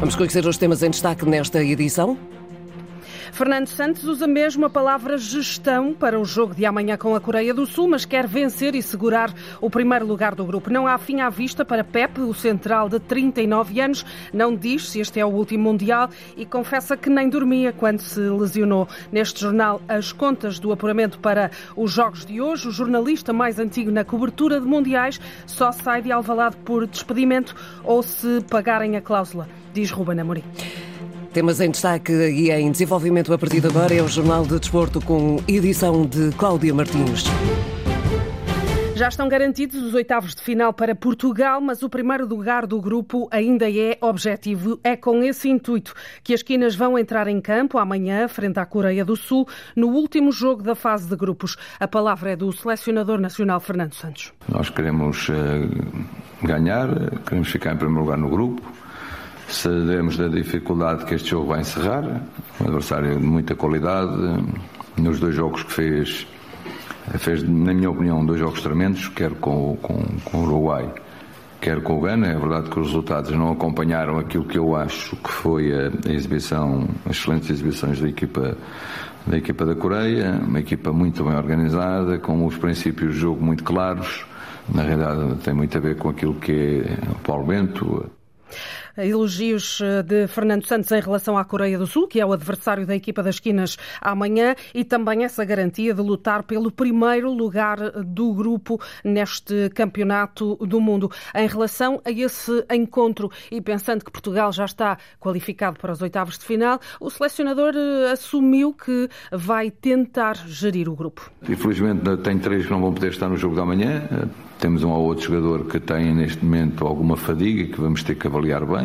Vamos conhecer os temas em destaque nesta edição. Fernando Santos usa mesmo a palavra gestão para o jogo de amanhã com a Coreia do Sul, mas quer vencer e segurar o primeiro lugar do grupo. Não há fim à vista para Pepe, o central de 39 anos. Não diz se este é o último Mundial e confessa que nem dormia quando se lesionou. Neste jornal, as contas do apuramento para os jogos de hoje. O jornalista mais antigo na cobertura de Mundiais só sai de Alvalade por despedimento ou se pagarem a cláusula, diz Ruben Amorim. Temas em destaque e em desenvolvimento a partir de agora é o Jornal de Desporto com edição de Cláudia Martins. Já estão garantidos os oitavos de final para Portugal, mas o primeiro lugar do grupo ainda é objetivo. É com esse intuito que as quinas vão entrar em campo amanhã, frente à Coreia do Sul, no último jogo da fase de grupos. A palavra é do selecionador nacional Fernando Santos. Nós queremos uh, ganhar, queremos ficar em primeiro lugar no grupo Sabemos da dificuldade que este jogo vai encerrar. Um adversário de muita qualidade. Nos dois jogos que fez, fez, na minha opinião, dois jogos tremendos, quer com, com, com o Uruguai, quer com o Gana. É verdade que os resultados não acompanharam aquilo que eu acho que foi a, exibição, as excelentes exibições da equipa da equipa da Coreia, uma equipa muito bem organizada, com os princípios de jogo muito claros. Na realidade, tem muito a ver com aquilo que é o Paulo Bento, Elogios eh, de Fernando Santos em relação à Coreia do Sul, que é o adversário da equipa das esquinas amanhã, e também essa garantia de lutar pelo primeiro lugar do grupo neste campeonato do mundo. Em relação a esse encontro e pensando que Portugal já está qualificado para os oitavos de final, o selecionador eh, assumiu que vai tentar gerir o grupo. Infelizmente tem três que não vão poder estar no jogo da manhã. Temos um ou outro jogador que tem neste momento alguma fadiga que vamos ter que avaliar bem.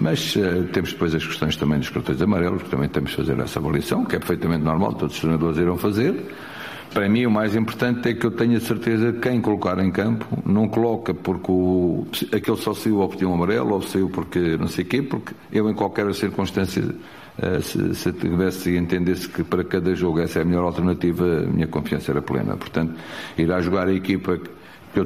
Mas uh, temos depois as questões também dos cartões amarelos, que também temos que fazer essa avaliação, que é perfeitamente normal, todos os treinadores irão fazer. Para mim, o mais importante é que eu tenha certeza que quem colocar em campo não coloca porque o, aquele só saiu ao um amarelo ou saiu porque não sei quê, porque eu, em qualquer circunstância, uh, se, se tivesse e entendesse que para cada jogo essa é a melhor alternativa, a minha confiança era plena. Portanto, irá jogar a equipa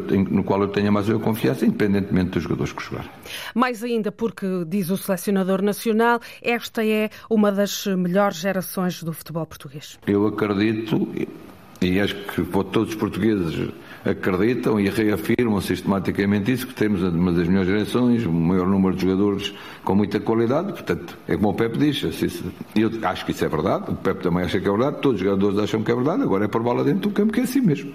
tenho, no qual eu tenho mais a confiança, independentemente dos jogadores que jogar. Mais ainda porque, diz o selecionador nacional, esta é uma das melhores gerações do futebol português. Eu acredito, e acho que todos os portugueses acreditam e reafirmam sistematicamente isso, que temos uma das melhores gerações, o maior número de jogadores com muita qualidade, portanto, é como o Pepe diz, eu acho que isso é verdade, o Pepe também acha que é verdade, todos os jogadores acham que é verdade, agora é por bola dentro do campo que é assim mesmo.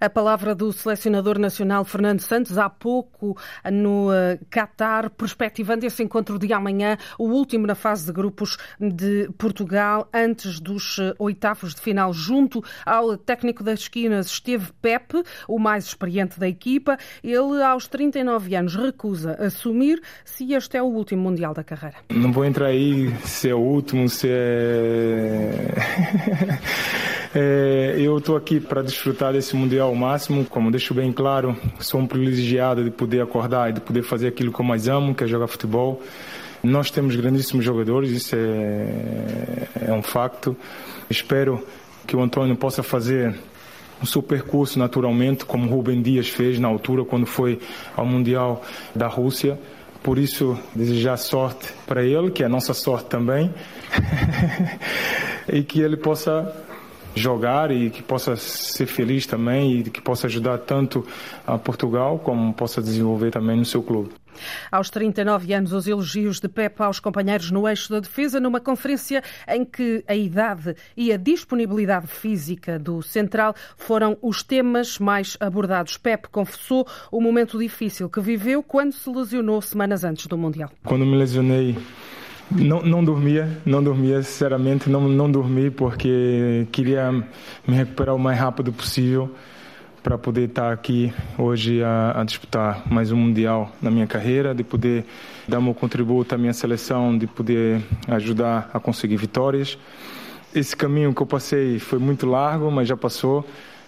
A palavra do selecionador nacional Fernando Santos, há pouco no eh, Qatar, perspectivando esse encontro de amanhã, o último na fase de grupos de Portugal, antes dos eh, oitavos de final. Junto ao técnico das esquinas esteve Pepe, o mais experiente da equipa. Ele, aos 39 anos, recusa assumir se este é o último Mundial da carreira. Não vou entrar aí se é o último, se é. É, eu estou aqui para desfrutar desse Mundial ao máximo. Como deixo bem claro, sou um privilegiado de poder acordar e de poder fazer aquilo que eu mais amo, que é jogar futebol. Nós temos grandíssimos jogadores, isso é, é um facto. Espero que o Antônio possa fazer o seu percurso naturalmente, como Rubem Dias fez na altura, quando foi ao Mundial da Rússia. Por isso, desejar sorte para ele, que é a nossa sorte também, e que ele possa jogar e que possa ser feliz também e que possa ajudar tanto a Portugal como possa desenvolver também no seu clube. Aos 39 anos, os elogios de Pepe aos companheiros no eixo da defesa, numa conferência em que a idade e a disponibilidade física do central foram os temas mais abordados. Pepe confessou o momento difícil que viveu quando se lesionou semanas antes do Mundial. Quando me lesionei não, não dormia, não dormia, sinceramente, não, não dormi porque queria me recuperar o mais rápido possível para poder estar aqui hoje a, a, disputar mais um Mundial na minha carreira, de poder dar meu contributo à minha seleção, de poder ajudar a conseguir vitórias. Esse caminho que eu passei foi muito largo, mas já passou,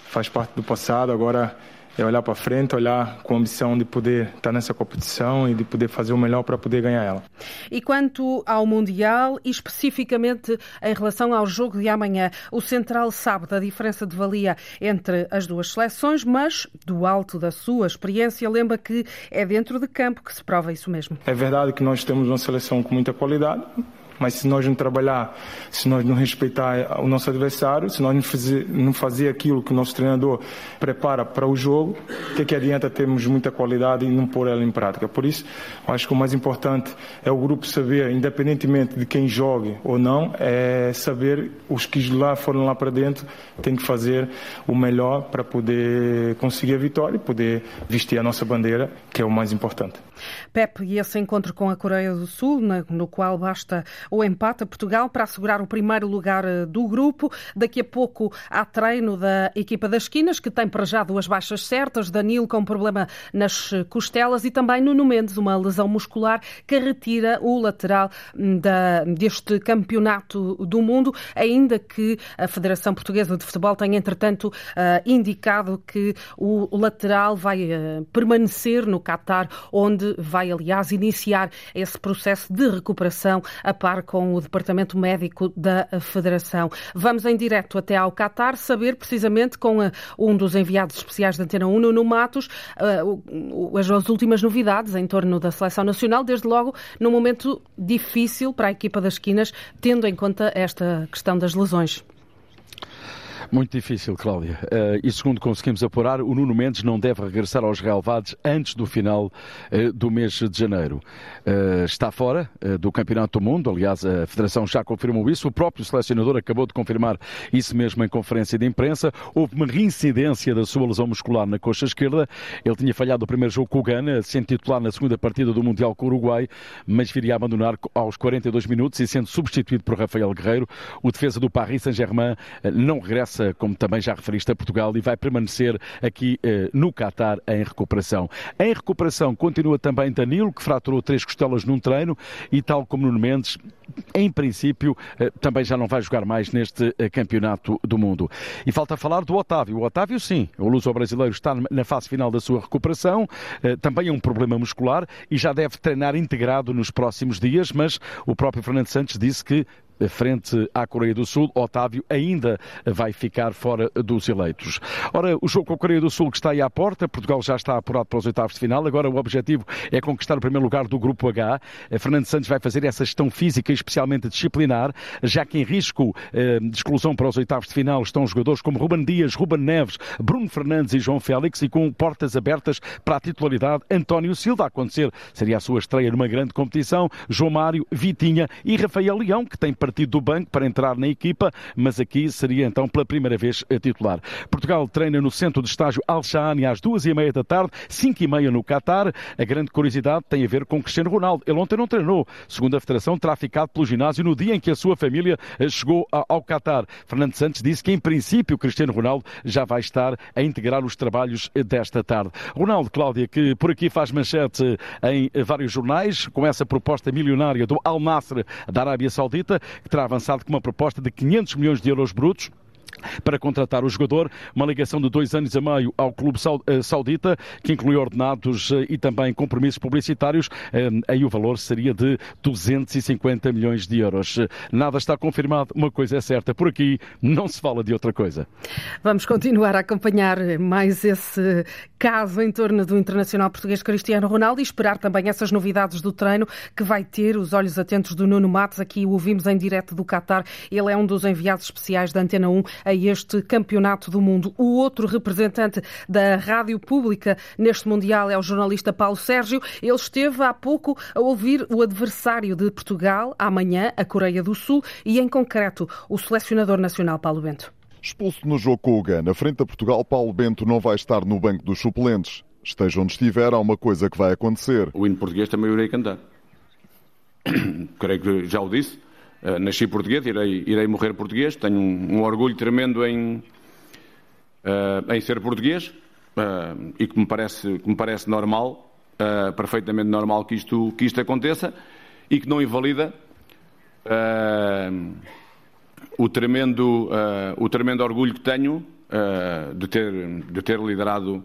faz parte do passado. Agora é olhar para frente, olhar com a ambição de poder estar nessa competição e de poder fazer o melhor para poder ganhar ela. E quanto ao Mundial, e especificamente em relação ao jogo de amanhã, o Central sabe da diferença de valia entre as duas seleções, mas do alto da sua experiência lembra que é dentro de campo que se prova isso mesmo. É verdade que nós temos uma seleção com muita qualidade, mas se nós não trabalhar, se nós não respeitar o nosso adversário, se nós não fazer, não fazer aquilo que o nosso treinador prepara para o jogo, o que, é que adianta termos muita qualidade e não pôr ela em prática? Por isso, acho que o mais importante é o grupo saber, independentemente de quem jogue ou não, é saber os que lá foram lá para dentro têm que fazer o melhor para poder conseguir a vitória e poder vestir a nossa bandeira, que é o mais importante. Pep, e esse encontro com a Coreia do Sul, no qual basta o empate a Portugal para assegurar o primeiro lugar eh, do grupo. Daqui a pouco há treino da equipa das esquinas, que tem para já duas baixas certas. Danilo com problema nas costelas e também Nuno Mendes, uma lesão muscular que retira o lateral hum, da, deste campeonato do mundo, ainda que a Federação Portuguesa de Futebol tenha, entretanto, uh, indicado que o lateral vai permanecer no Qatar, onde vai, aliás, iniciar esse processo de recuperação a par com o Departamento Médico da Federação. Vamos em direto até ao Qatar saber precisamente com eh, um dos enviados especiais da Antena 1, Nuno Matos, eh, as últimas novidades em torno da seleção nacional, desde logo num momento difícil para a equipa das esquinas, tendo em conta esta questão das lesões. Muito difícil, Cláudia. Uh, e segundo conseguimos apurar, o Nuno Mendes não deve regressar aos relevados antes do final uh, do mês de janeiro. Uh, está fora do Campeonato do Mundo, aliás, a Federação já confirmou isso. O próprio selecionador acabou de confirmar isso mesmo em conferência de imprensa. Houve uma reincidência da sua lesão muscular na coxa esquerda. Ele tinha falhado o primeiro jogo com o Gana, sendo titular na segunda partida do Mundial com o Uruguai, mas viria a abandonar aos 42 minutos e sendo substituído por Rafael Guerreiro. O defesa do Paris Saint-Germain não regressa como também já referiste, a Portugal e vai permanecer aqui eh, no Qatar em recuperação. Em recuperação continua também Danilo, que fraturou três costelas num treino e, tal como Nuno Mendes, em princípio, eh, também já não vai jogar mais neste eh, campeonato do mundo. E falta falar do Otávio. O Otávio, sim, o luso-brasileiro está na fase final da sua recuperação, também é um problema muscular e já deve treinar integrado nos próximos dias, mas o próprio Fernando Santos disse que frente à Coreia do Sul, Otávio ainda vai ficar fora dos eleitos. Ora, o jogo com a Coreia do Sul que está aí à porta, Portugal já está apurado para os oitavos de final, agora o objetivo é conquistar o primeiro lugar do Grupo H. Eh, Fernando Santos vai fazer essa gestão física especialmente disciplinar, já que em risco eh, de exclusão para os oitavos de final estão jogadores como Ruben Dias, Ruben Neves, Bruno Fernandes e João Félix e com portas abertas para a titularidade António Silva a acontecer. Seria a sua estreia numa grande competição, João Mário, Vitinha e Rafael Leão, que tem partido do banco para entrar na equipa, mas aqui seria então pela primeira vez titular. Portugal treina no centro de estágio Al-Shahani às duas e meia da tarde, cinco e meia no Qatar. A grande curiosidade tem a ver com Cristiano Ronaldo. Ele ontem não treinou, segundo a Federação, terá ficado pelo ginásio no dia em que a sua família chegou ao Qatar. Fernando Santos disse que, em princípio, Cristiano Ronaldo já vai estar a integrar os trabalhos desta tarde. Ronaldo, Cláudia, que por aqui faz manchete em vários jornais, com essa proposta milionária do Al Nasser da Arábia Saudita, que terá avançado com uma proposta de 500 milhões de euros brutos para contratar o jogador, uma ligação de dois anos a meio ao clube eh, saudita, que inclui ordenados eh, e também compromissos publicitários. Eh, aí o valor seria de 250 milhões de euros. Nada está confirmado, uma coisa é certa, por aqui não se fala de outra coisa. Vamos continuar a acompanhar mais esse caso em torno do internacional português Cristiano Ronaldo e esperar também essas novidades do treino que vai ter os olhos atentos do Nuno Matos. Aqui o ouvimos em direto do Qatar. Ele é um dos enviados especiais da Antena 1 a este Campeonato do Mundo. O outro representante da Rádio Pública neste Mundial é o jornalista Paulo Sérgio. Ele esteve há pouco a ouvir o adversário de Portugal, amanhã, a Coreia do Sul, e em concreto o selecionador nacional Paulo Bento. Expulso no jogo com o Gana, frente a Portugal, Paulo Bento não vai estar no banco dos suplentes. Esteja onde estiver, há uma coisa que vai acontecer. O hino português também irei cantar. Creio que já o disse. Uh, nasci português, irei, irei morrer português, tenho um, um orgulho tremendo em, uh, em ser português uh, e que me parece, que me parece normal, perfeitamente normal que isto, que isto aconteça e que não invalida o, tremendo, o tremendo orgulho que tenho de, ter, de ter liderado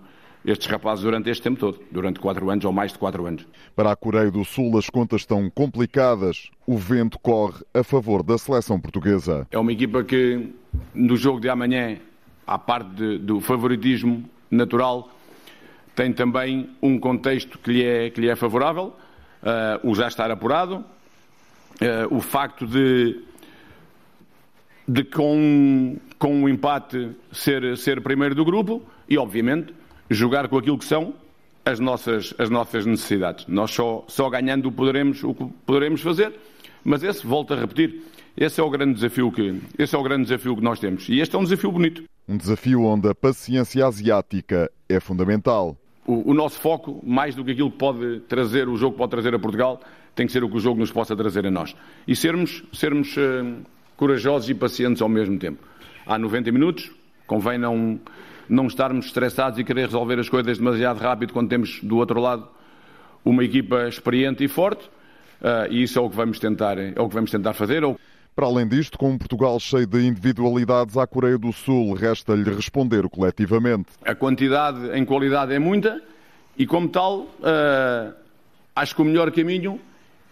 estes rapazes durante este tempo todo, durante quatro anos ou mais de quatro anos. Para a Coreia do Sul, as contas estão complicadas. O vento corre a favor da seleção portuguesa. É uma equipa que, no jogo de amanhã, à parte de, do favoritismo natural, tem também um contexto que lhe é, que lhe é favorável, uh, o já estar apurado, uh, o facto de, de com, com um empate ser, ser primeiro do grupo e, obviamente, jogar com aquilo que são as nossas, as nossas necessidades. Nós só, só ganhando poderemos, o que poderemos fazer, mas esse, volto a repetir, esse é o grande desafio que, esse é o grande desafio que nós temos. E este é um desafio bonito. Um desafio onde a paciência asiática é fundamental. O, o nosso foco, mais do que aquilo que pode trazer, o jogo pode trazer a Portugal, tem que ser o que o jogo nos possa trazer a nós. E sermos, sermos uh, corajosos e pacientes ao mesmo tempo. Há 90 minutos, convém não não estarmos estressados e querer resolver as coisas demasiado rápido quando temos do outro lado uma equipa experiente e forte. Uh, e isso é o que vamos tentar, é o que vamos tentar fazer. Para além disto, com um Portugal cheio de individualidades à Coreia do Sul, resta-lhe responder coletivamente. A quantidade em qualidade é muita e, como tal, uh, acho que o melhor caminho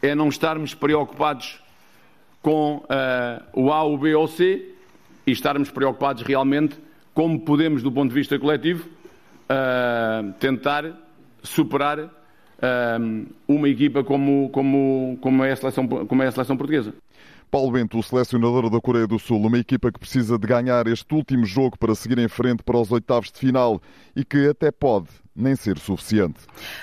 é não estarmos preocupados com uh, o A, o B ou o C e estarmos preocupados realmente como podemos, do ponto de vista coletivo, uh, tentar superar uh, uma equipa como, como, como, é a seleção, como é a seleção portuguesa. Paulo Bento, o selecionador da Coreia do Sul, uma equipa que precisa de ganhar este último jogo para seguir em frente para os oitavos de final e que até pode nem ser suficiente.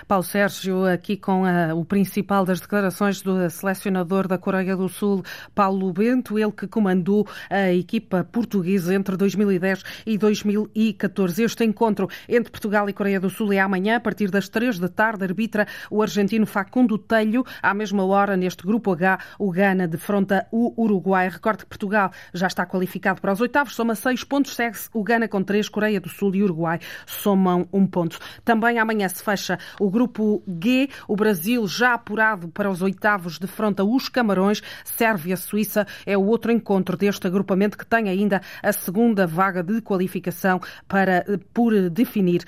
Paulo Sérgio, aqui com a, o principal das declarações do selecionador da Coreia do Sul, Paulo Bento, ele que comandou a equipa portuguesa entre 2010 e 2014. Este encontro entre Portugal e Coreia do Sul é amanhã, a partir das três da tarde, arbitra o argentino Facundo Telho. À mesma hora, neste grupo H, o Ghana defronta o Uruguai. Recorde que Portugal já está qualificado para os oitavos, soma seis pontos, segue-se o Ghana com três, Coreia do Sul e Uruguai somam um ponto. Também amanhã se fecha o grupo G, o Brasil já apurado para os oitavos de fronte os Camarões, Sérvia-Suíça é o outro encontro deste agrupamento que tem ainda a segunda vaga de qualificação para por definir.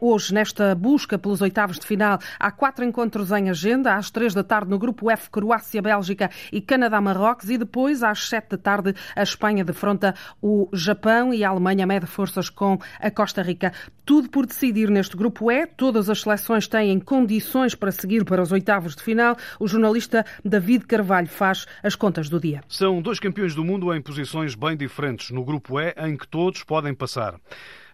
Hoje, nesta busca pelos oitavos de final, há quatro encontros em agenda, às três da tarde no grupo F, Croácia, Bélgica e Canadá-Marrocos e depois às sete da tarde a Espanha defronta o Japão e a Alemanha mede forças com a Costa Rica. Tudo por decidir neste grupo grupo E, todas as seleções têm condições para seguir para os oitavos de final. O jornalista David Carvalho faz as contas do dia. São dois campeões do mundo em posições bem diferentes no grupo E, em que todos podem passar.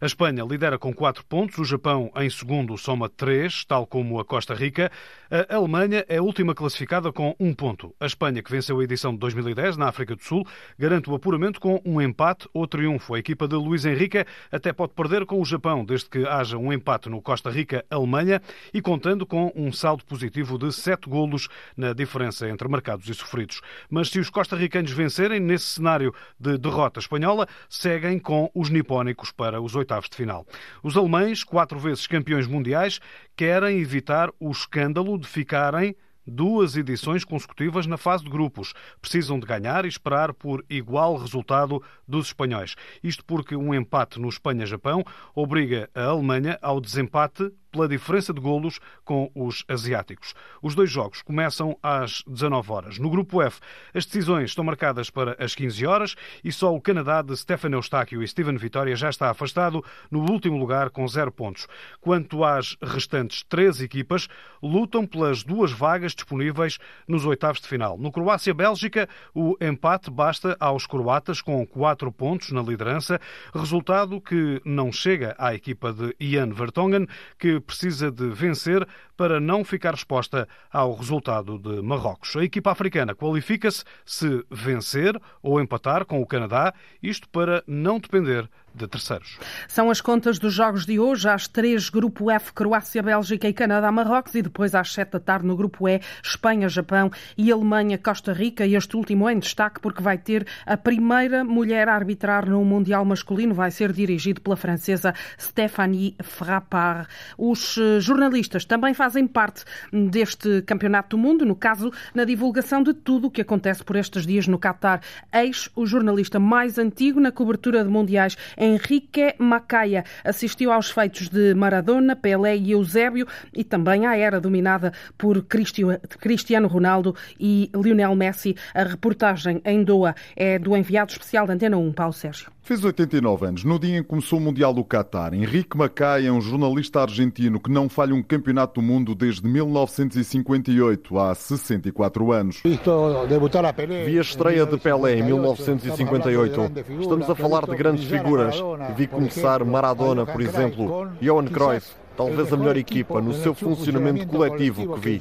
A Espanha lidera com 4 pontos, o Japão em segundo soma 3, tal como a Costa Rica. A Alemanha é a última classificada com 1 um ponto. A Espanha, que venceu a edição de 2010 na África do Sul, garante o apuramento com um empate ou triunfo. A equipa de Luís Henrique até pode perder com o Japão, desde que haja um empate no Costa Rica-Alemanha e contando com um saldo positivo de 7 golos na diferença entre marcados e sofridos. Mas se os costarricanos vencerem nesse cenário de derrota espanhola, seguem com os nipónicos para os oitavos oitavos de final. Os alemães, quatro vezes campeões mundiais, querem evitar o escândalo de ficarem duas edições consecutivas na fase de grupos. Precisam de ganhar e esperar por igual resultado dos espanhóis. Isto porque um empate no Espanha-Japão obriga a Alemanha ao desempate pela diferença de golos com os asiáticos. Os dois jogos começam às 19 horas. No grupo F, as decisões estão marcadas para as 15 horas e só o Canadá de Stefano Eustáquio e Steven Vitória já está afastado no último lugar com zero pontos. Quanto às restantes três equipas, lutam pelas duas vagas disponíveis nos oitavos de final. No Croácia-Bélgica, o empate basta aos croatas com quatro pontos na liderança, resultado que não chega à equipa de Ian Vertonghen, que precisa de vencer para não ficar exposta ao resultado de Marrocos. A equipa africana qualifica-se se vencer ou empatar com o Canadá, isto para não depender de terceiros. São as contas dos jogos de hoje, às três, Grupo F, Croácia, Bélgica e Canadá, Marrocos, e depois às sete da tarde no Grupo E, Espanha, Japão e Alemanha, Costa Rica. E este último em destaque porque vai ter a primeira mulher a arbitrar no Mundial masculino, vai ser dirigido pela francesa Stéphanie Frappard. Os eh, jornalistas também fazem fazem parte deste Campeonato do Mundo, no caso, na divulgação de tudo o que acontece por estes dias no Qatar. Eis o jornalista mais antigo na cobertura de mundiais, Henrique Macaia, assistiu aos feitos de Maradona, Pelé e Eusébio e também à era dominada por Cristiano Ronaldo e Lionel Messi. A reportagem em Doha é do enviado especial da Antena 1, Paulo Sérgio. Fez 89 anos, no dia em que começou o Mundial do Qatar. Henrique Macaia é um jornalista argentino que não falha um campeonato do mundo desde 1958, há 64 anos. Vi a estreia de Pelé em 1958. Estamos a falar de grandes figuras. Vi começar Maradona, por exemplo, Johan Cruyff, talvez a melhor equipa no seu funcionamento coletivo que vi.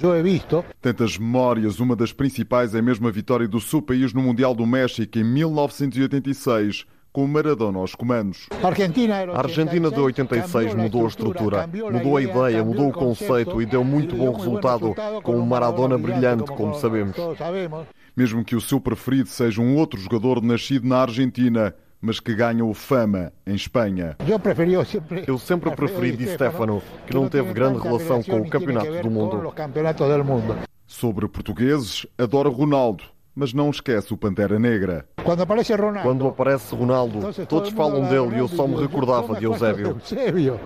Tantas memórias, uma das principais é mesmo a vitória do seu país no Mundial do México em 1986 com Maradona aos comandos. A Argentina de 86 mudou a estrutura, mudou a ideia, mudou o conceito e deu muito bom resultado com o Maradona brilhante, como sabemos. Mesmo que o seu preferido seja um outro jogador nascido na Argentina, mas que ganhou fama em Espanha. Eu sempre preferi Di Stefano, que não teve grande relação com o Campeonato do Mundo. Sobre portugueses, adora Ronaldo, mas não esquece o Pantera Negra. Quando aparece Ronaldo, Quando aparece Ronaldo todos falam dele e eu só me recordava de Eusébio.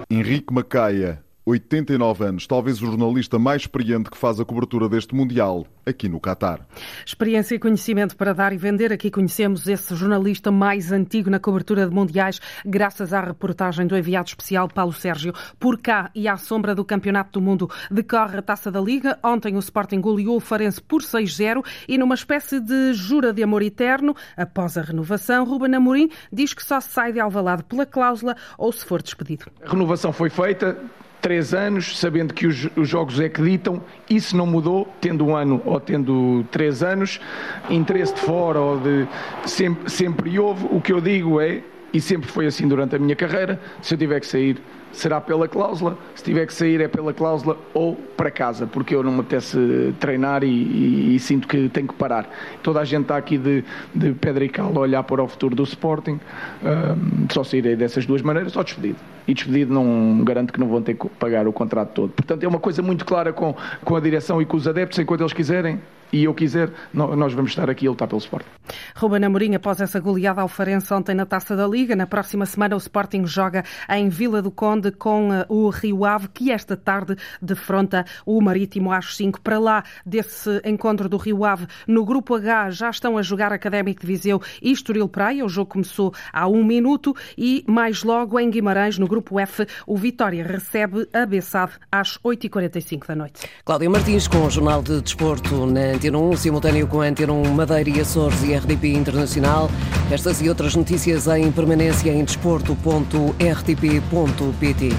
Henrique Macaia, 89 anos, talvez o jornalista mais experiente que faz a cobertura deste Mundial aqui no Catar. Experiência e conhecimento para dar e vender. Aqui conhecemos esse jornalista mais antigo na cobertura de Mundiais, graças à reportagem do enviado especial Paulo Sérgio. Por cá e à sombra do Campeonato do Mundo, decorre a Taça da Liga. Ontem o Sporting goleou o Farense por 6-0 e numa espécie de jura de amor eterno, após a renovação, Ruben Amorim diz que só sai de Alvalade pela cláusula ou se for despedido. A renovação foi feita, três anos, sabendo que os, os, jogos é que ditam, isso não mudou, tendo um ano ou tendo três anos, interesse de fora ou de. Sempre, sempre houve. O que eu digo é, e sempre foi assim durante a minha carreira, se eu tiver que sair será pela cláusula, se tiver que sair é pela cláusula ou para casa, porque eu não me apetece treinar e, e, e sinto que tenho que parar. Toda a gente está aqui de, de pedra e cal a olhar para o futuro do Sporting, só sairei dessas duas maneiras ou despedido. E despedido não garanto que não vão ter que pagar o contrato todo. Portanto, é uma coisa muito clara com, com a direção e com os adeptos, enquanto eles quiserem, e eu quiser, nós vamos estar aqui a lutar pelo Sporting. Ruben Amorim, após essa goleada ao Farense ontem na Taça da Liga, na próxima semana o Sporting joga em Vila do Conde com eh, o Rio Ave, que esta tarde defronta o Marítimo às 5. Para lá desse encontro do Rio Ave, no Grupo H já estão a jogar Académico de Viseu e Estoril Praia. O jogo começou há um minuto e mais logo em Guimarães, no Grupo F, o Vitória recebe a Bessade às 8h45 da noite. Cláudia Martins com o Jornal de Desporto na Antena 1, simultâneo com a Antena 1 Madeira e Açores e RDP Internacional. Estas e outras notícias em permanência em desporto.rtp.pt. पी थी।